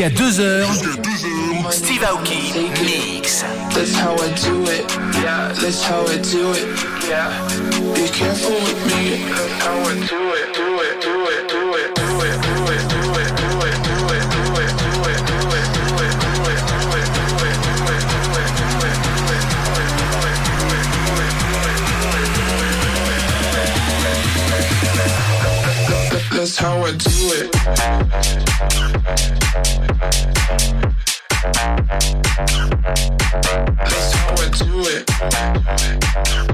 Jusqu'à 2h, Steve Aoki Mix. That's how I do it, yeah, that's how I do it, yeah. Be careful with me, that's how I do it. that's how I do it. That's how I do it.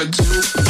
I do.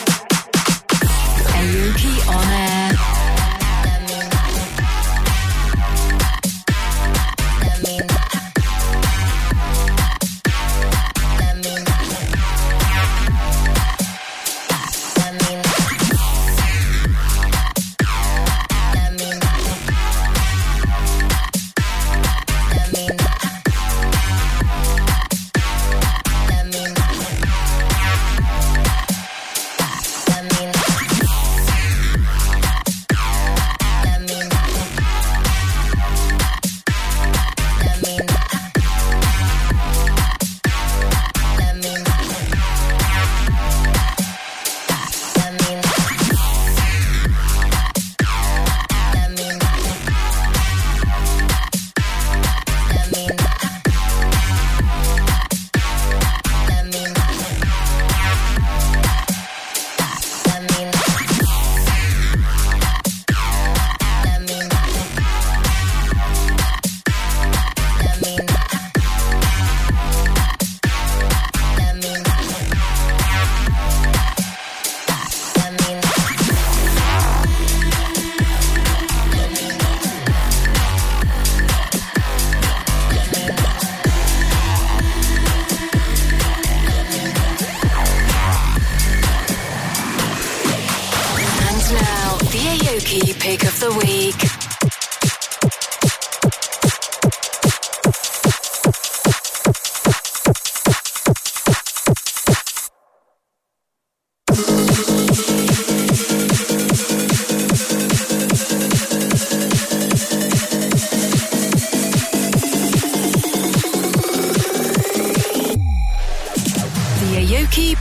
Pick of the week.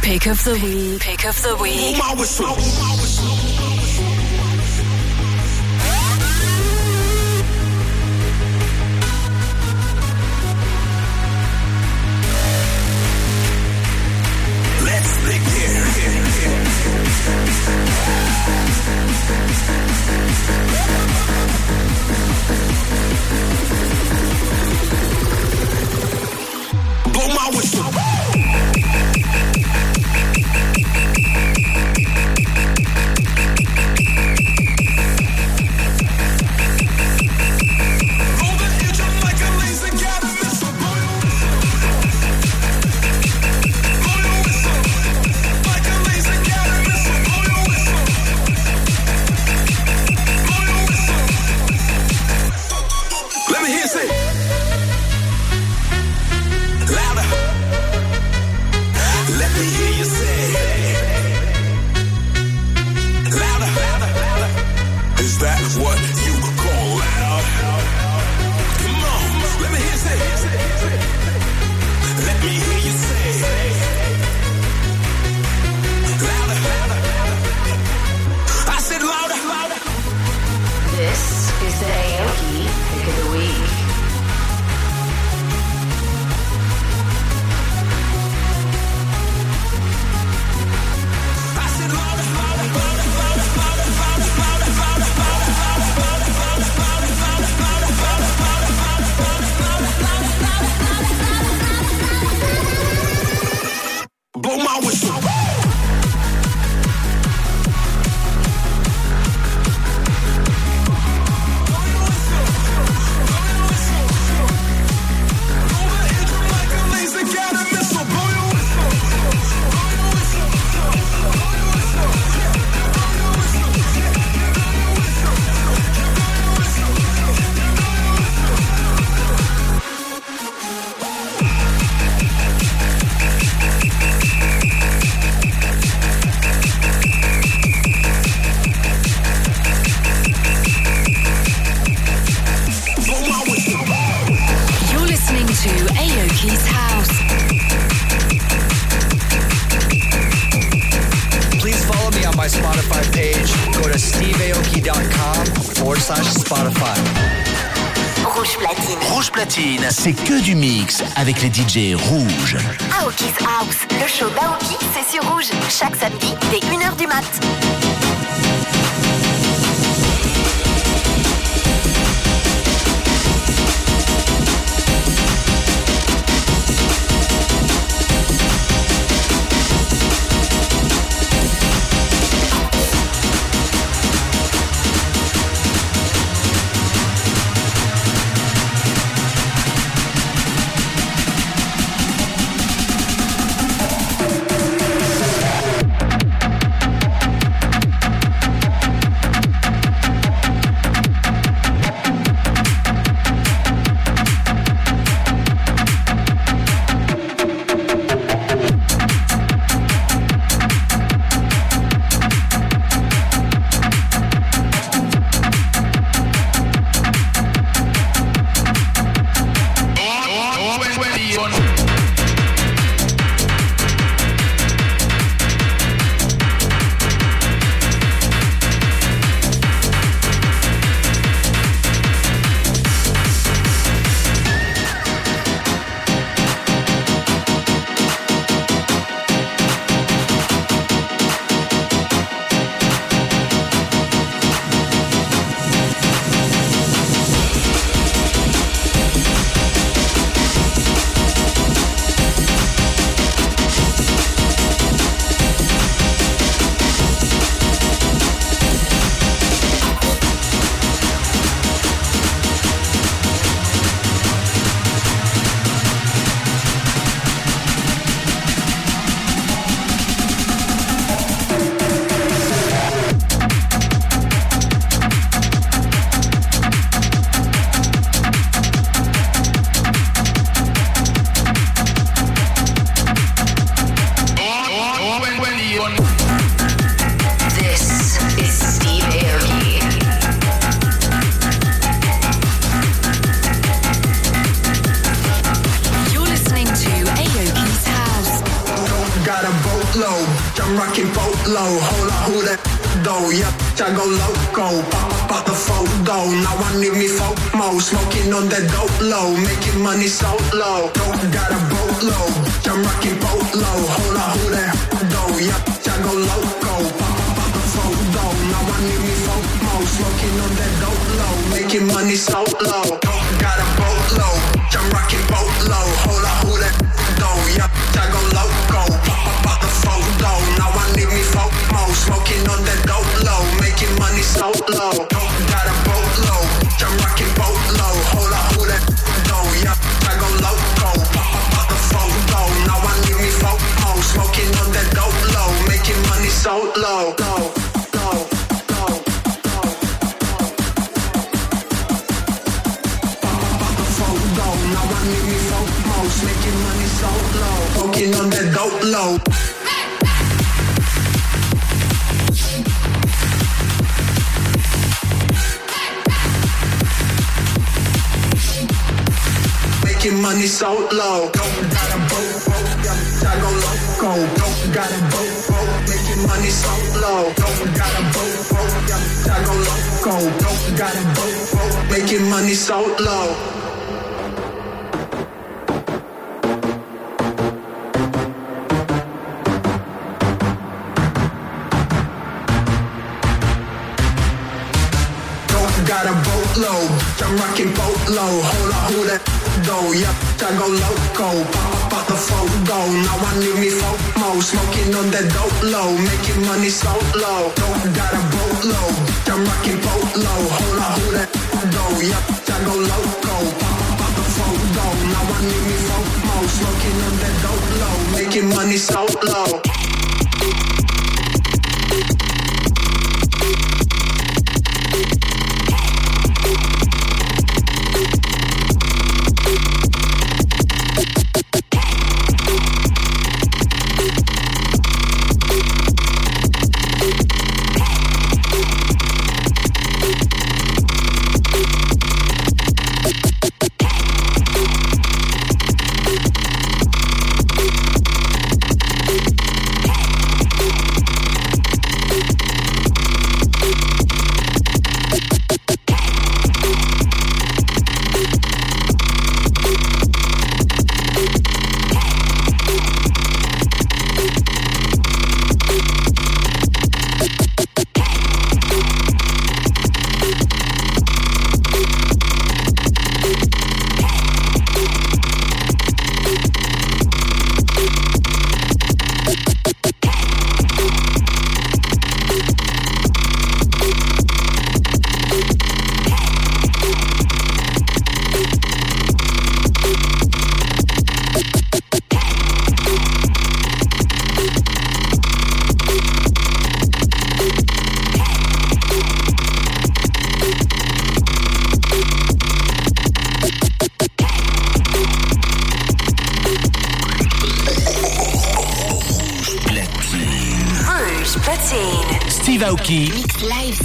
Pick of the week. Pick of the week. DJ Rouge. Low. Hold up, who that though? Yep, I go loco. Pop out the photo. Now I need me FOMO. Smoking on that dope low. Making money so low. Don't got a boat low. I'm rocking boat low. Hold up, who that though? Yep, I go loco. Pop out the photo. Now I need me FOMO. Smoking on that dope low. Making money so low. Don't got a boat low. I'm rocking boat low. Hold up, who that though? Yep, I go loco. Need me FOMO. Smoking on that dope low. Making money so low. Got a boat low. I'm rocking boat low. Hold up, who that though? Yep, I go loco. Pop up out the. Now I need me FOMO. Smoking on that dope low. Making money so low. low, up the. Making money so low. Smoking on that dope low. Making money so low. Don't got a boat, go got a boat, making money so low. Don't got a boat, I go loco. Got a boat, making money so low. Got a boatload, I'm rocking boat low. Hold up, who that though? Yep, I go loco. Pop up out the photo. Now I need me FOMO. Smoking on that dope low, making money so low. Don't got a boatload, I'm rocking boat low. Hold up, who that though? Yep, I go loco. Pop up out the photo. Now I need me FOMO. Smoking on that dope low, making money so low.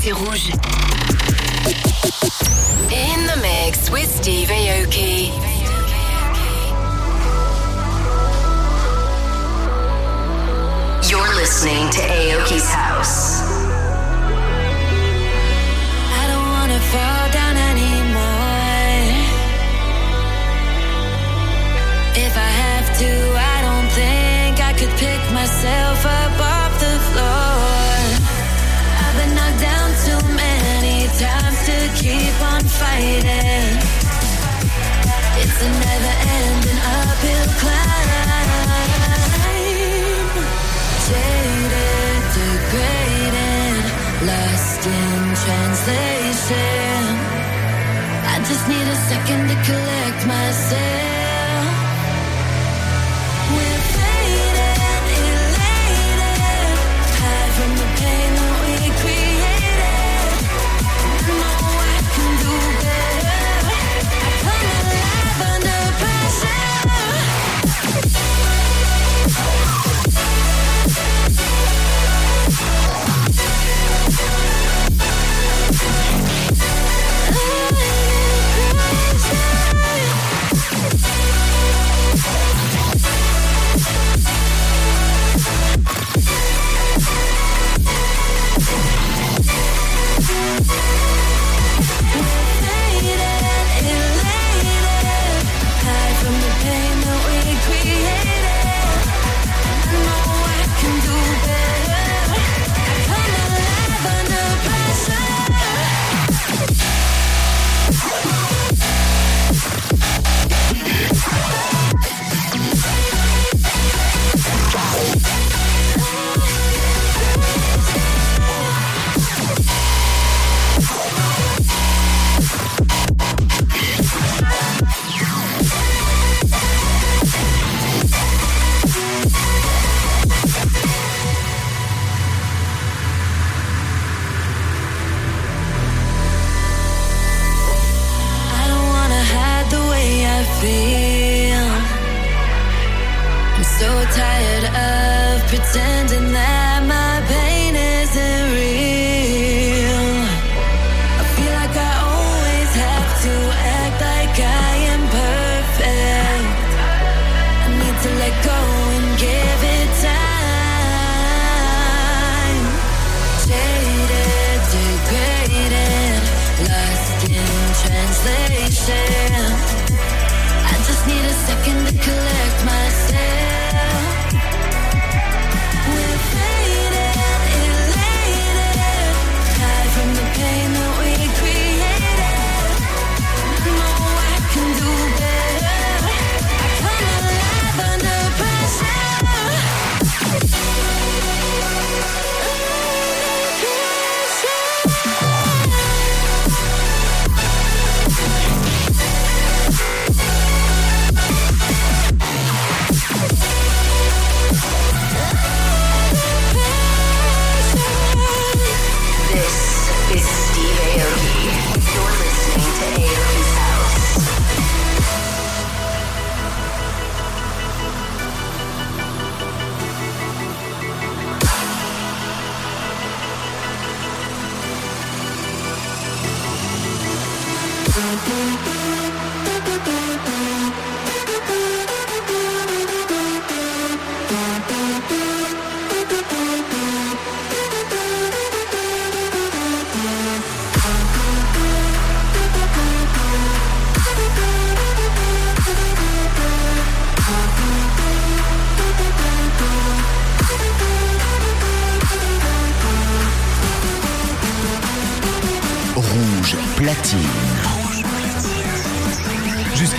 C'est rouge. In the mix with Steve Aoki. You're listening to Aoki's House. I don't wanna fall down anymore. If I have to, I don't think I could pick myself up to keep on fighting. It's a never ending uphill climb. Jaded, degraded, lost in translation. I just need a second to collect myself.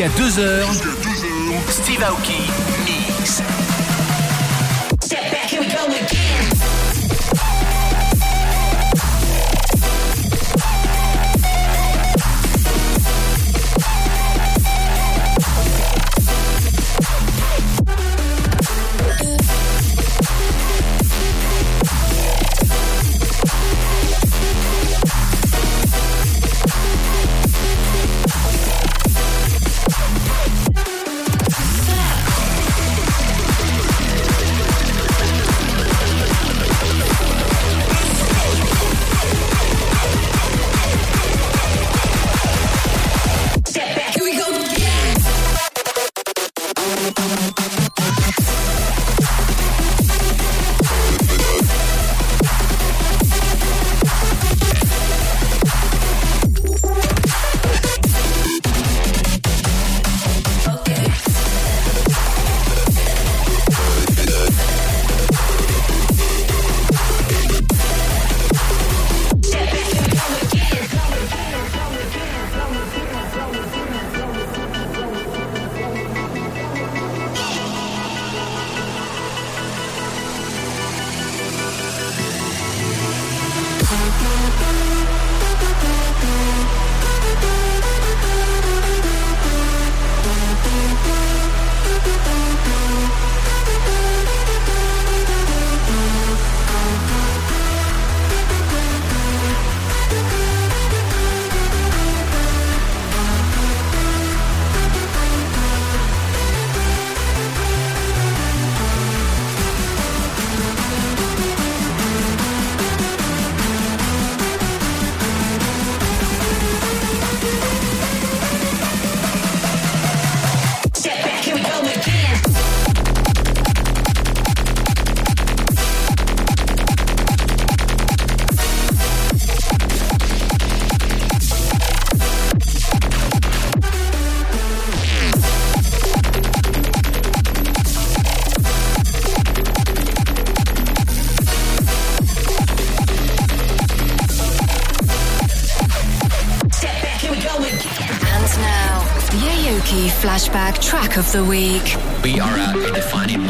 2h, Steve Aoki mix. of the week. We are at a defining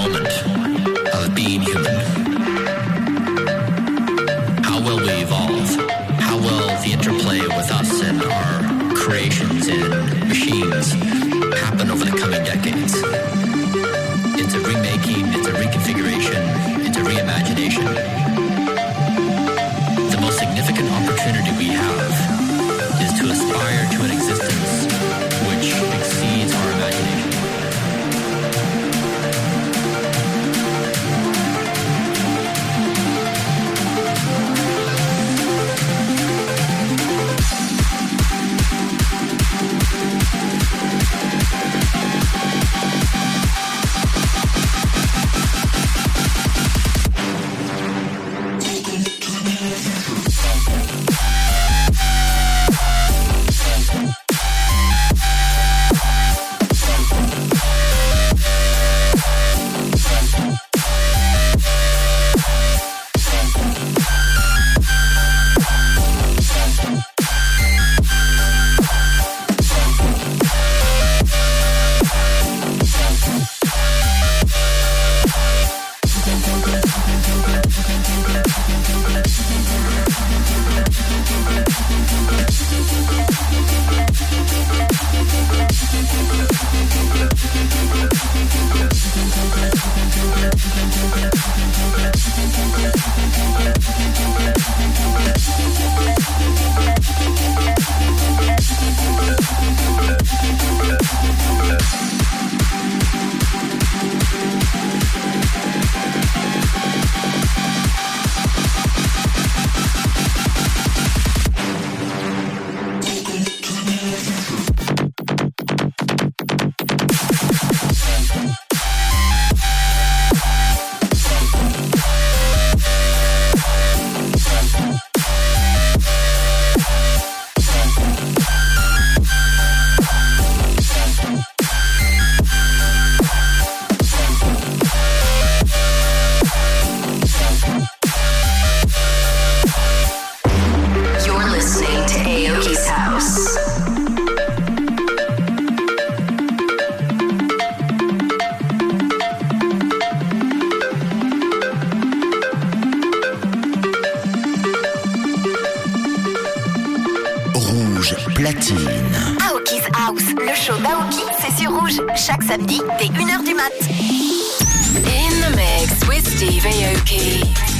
c'est sur Rouge. Chaque samedi, dès 1h du mat. In the mix with Steve Aoki.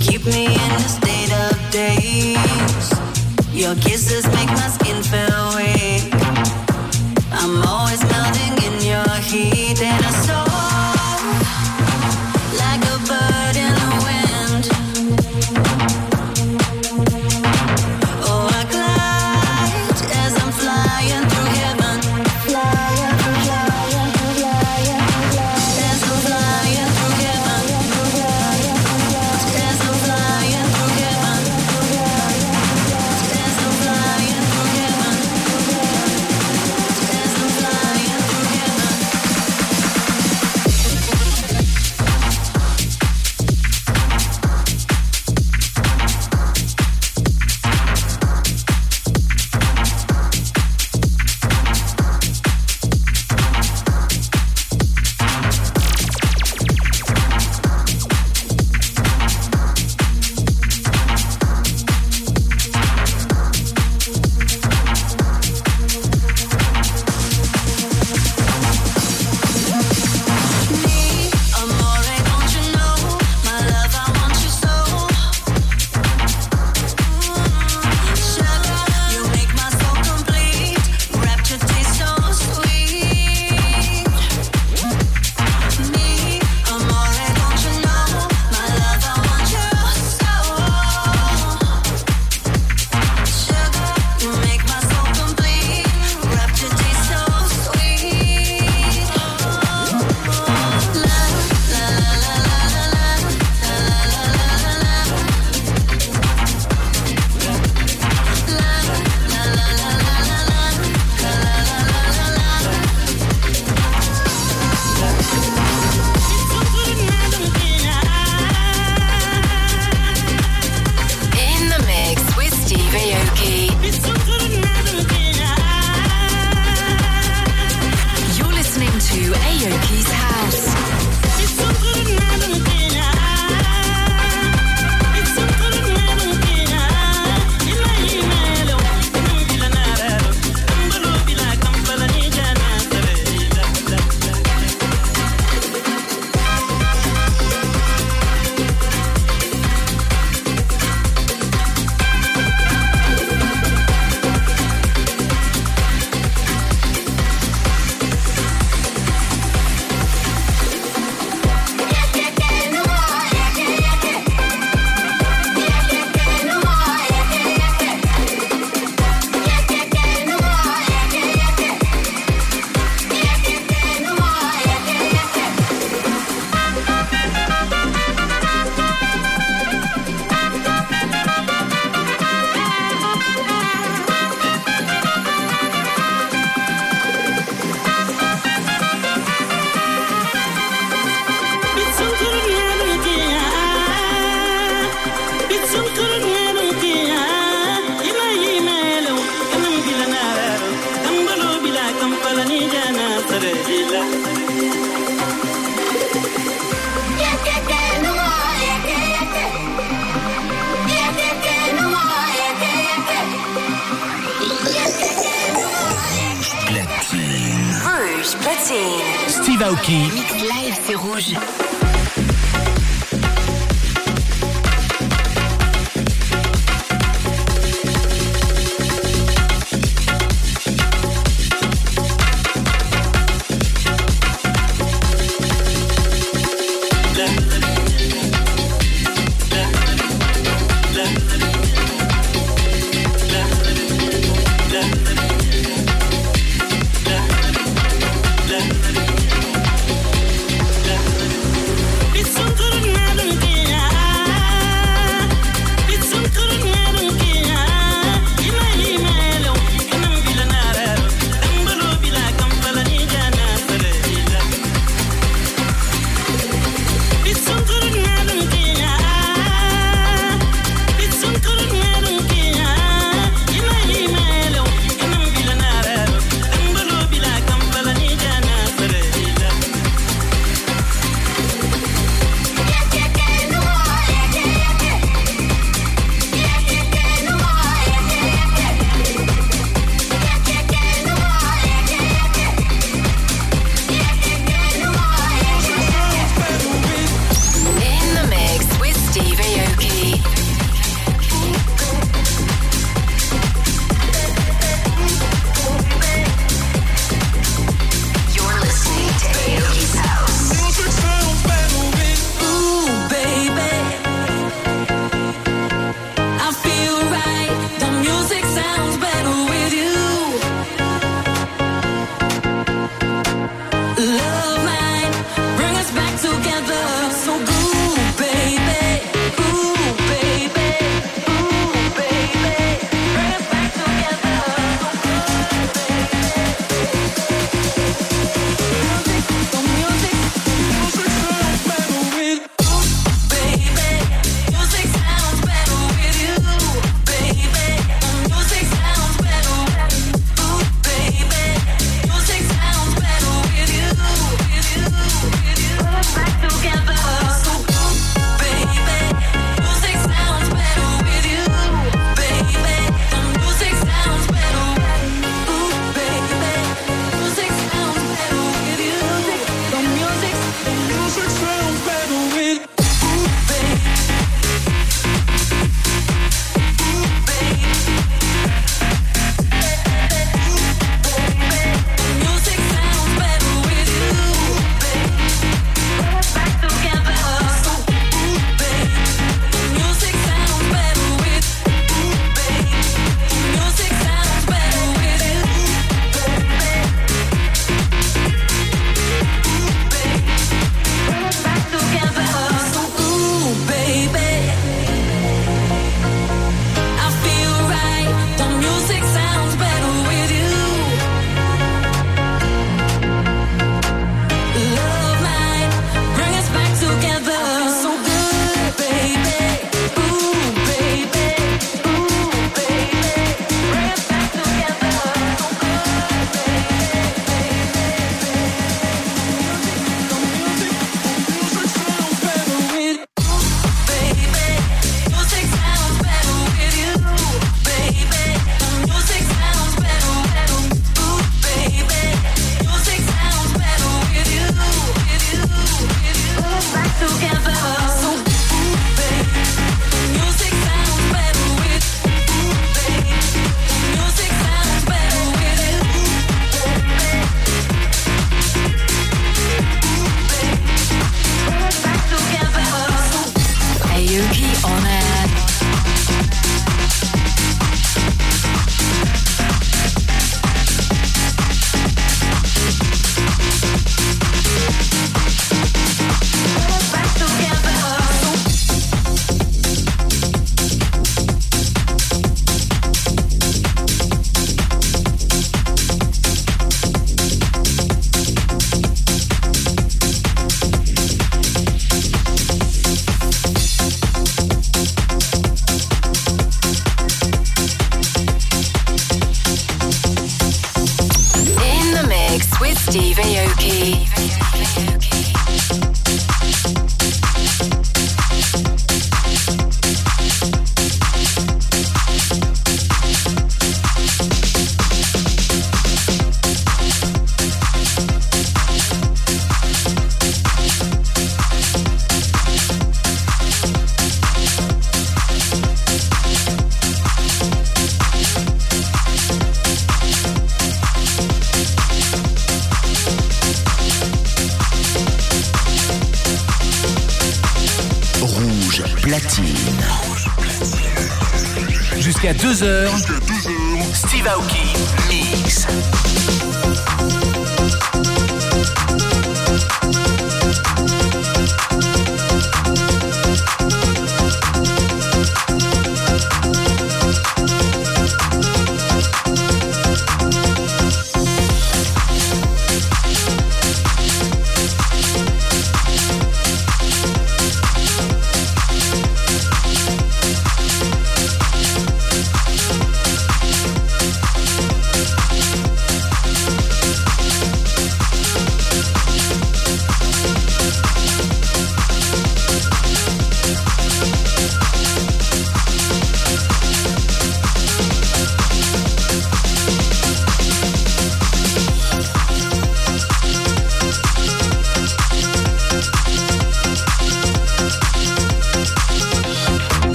keep me in a state of. Your kisses make my skin feel.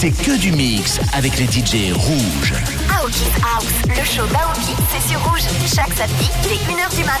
C'est que du mix avec les DJ rouges. Aoki's House, le show d'Aoki, c'est sur Rouge. Chaque samedi, dès 1h du mat.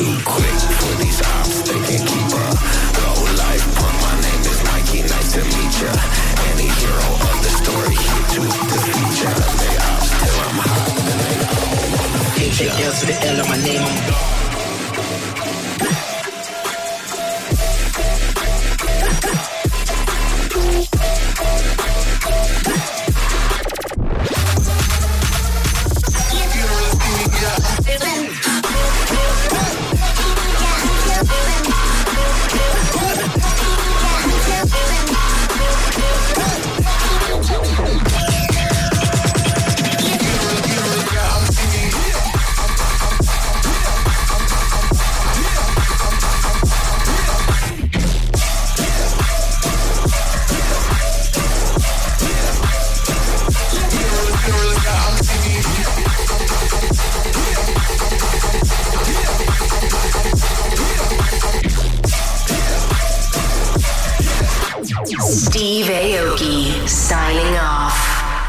too quick for these ops, they can keep up. Low life, punk, my name is Mikey, nice to meet ya. Any hero of the story here to defeat ya. They ops till I'm hot, then they all wanna feature. L to the L of my name, I'm gone.